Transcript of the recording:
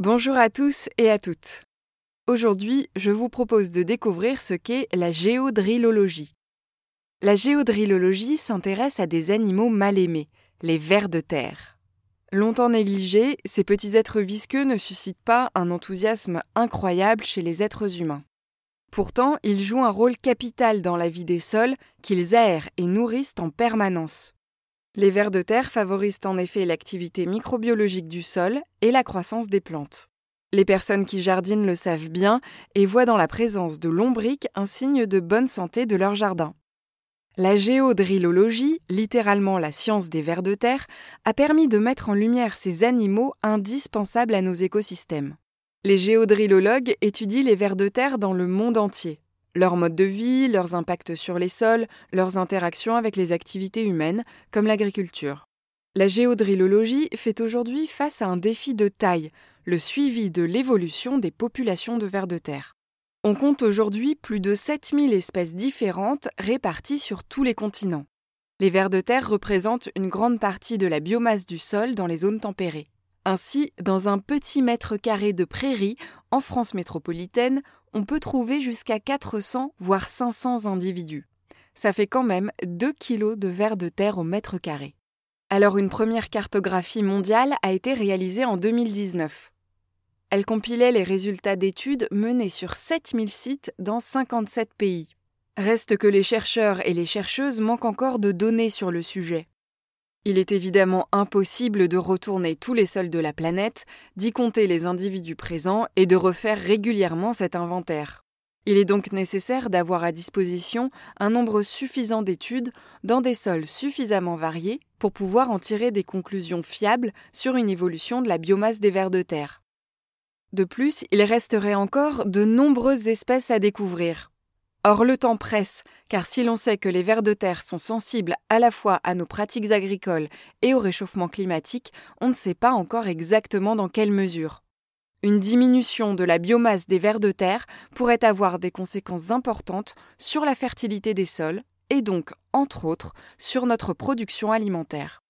Bonjour à tous et à toutes. Aujourd'hui, je vous propose de découvrir ce qu'est la géodrillologie. La géodrillologie s'intéresse à des animaux mal aimés, les vers de terre. Longtemps négligés, ces petits êtres visqueux ne suscitent pas un enthousiasme incroyable chez les êtres humains. Pourtant, ils jouent un rôle capital dans la vie des sols qu'ils aèrent et nourrissent en permanence. Les vers de terre favorisent en effet l'activité microbiologique du sol et la croissance des plantes. Les personnes qui jardinent le savent bien et voient dans la présence de lombriques un signe de bonne santé de leur jardin. La géodrillologie, littéralement la science des vers de terre, a permis de mettre en lumière ces animaux indispensables à nos écosystèmes. Les géodrillologues étudient les vers de terre dans le monde entier leur mode de vie, leurs impacts sur les sols, leurs interactions avec les activités humaines, comme l'agriculture. La géodrillologie fait aujourd'hui face à un défi de taille, le suivi de l'évolution des populations de vers de terre. On compte aujourd'hui plus de 7000 espèces différentes réparties sur tous les continents. Les vers de terre représentent une grande partie de la biomasse du sol dans les zones tempérées. Ainsi, dans un petit mètre carré de prairie, en France métropolitaine, on peut trouver jusqu'à 400 voire 500 individus. Ça fait quand même 2 kilos de vers de terre au mètre carré. Alors une première cartographie mondiale a été réalisée en 2019. Elle compilait les résultats d'études menées sur 7000 sites dans 57 pays. Reste que les chercheurs et les chercheuses manquent encore de données sur le sujet. Il est évidemment impossible de retourner tous les sols de la planète, d'y compter les individus présents et de refaire régulièrement cet inventaire. Il est donc nécessaire d'avoir à disposition un nombre suffisant d'études dans des sols suffisamment variés pour pouvoir en tirer des conclusions fiables sur une évolution de la biomasse des vers de terre. De plus, il resterait encore de nombreuses espèces à découvrir. Or le temps presse, car si l'on sait que les vers de terre sont sensibles à la fois à nos pratiques agricoles et au réchauffement climatique, on ne sait pas encore exactement dans quelle mesure. Une diminution de la biomasse des vers de terre pourrait avoir des conséquences importantes sur la fertilité des sols et donc, entre autres, sur notre production alimentaire.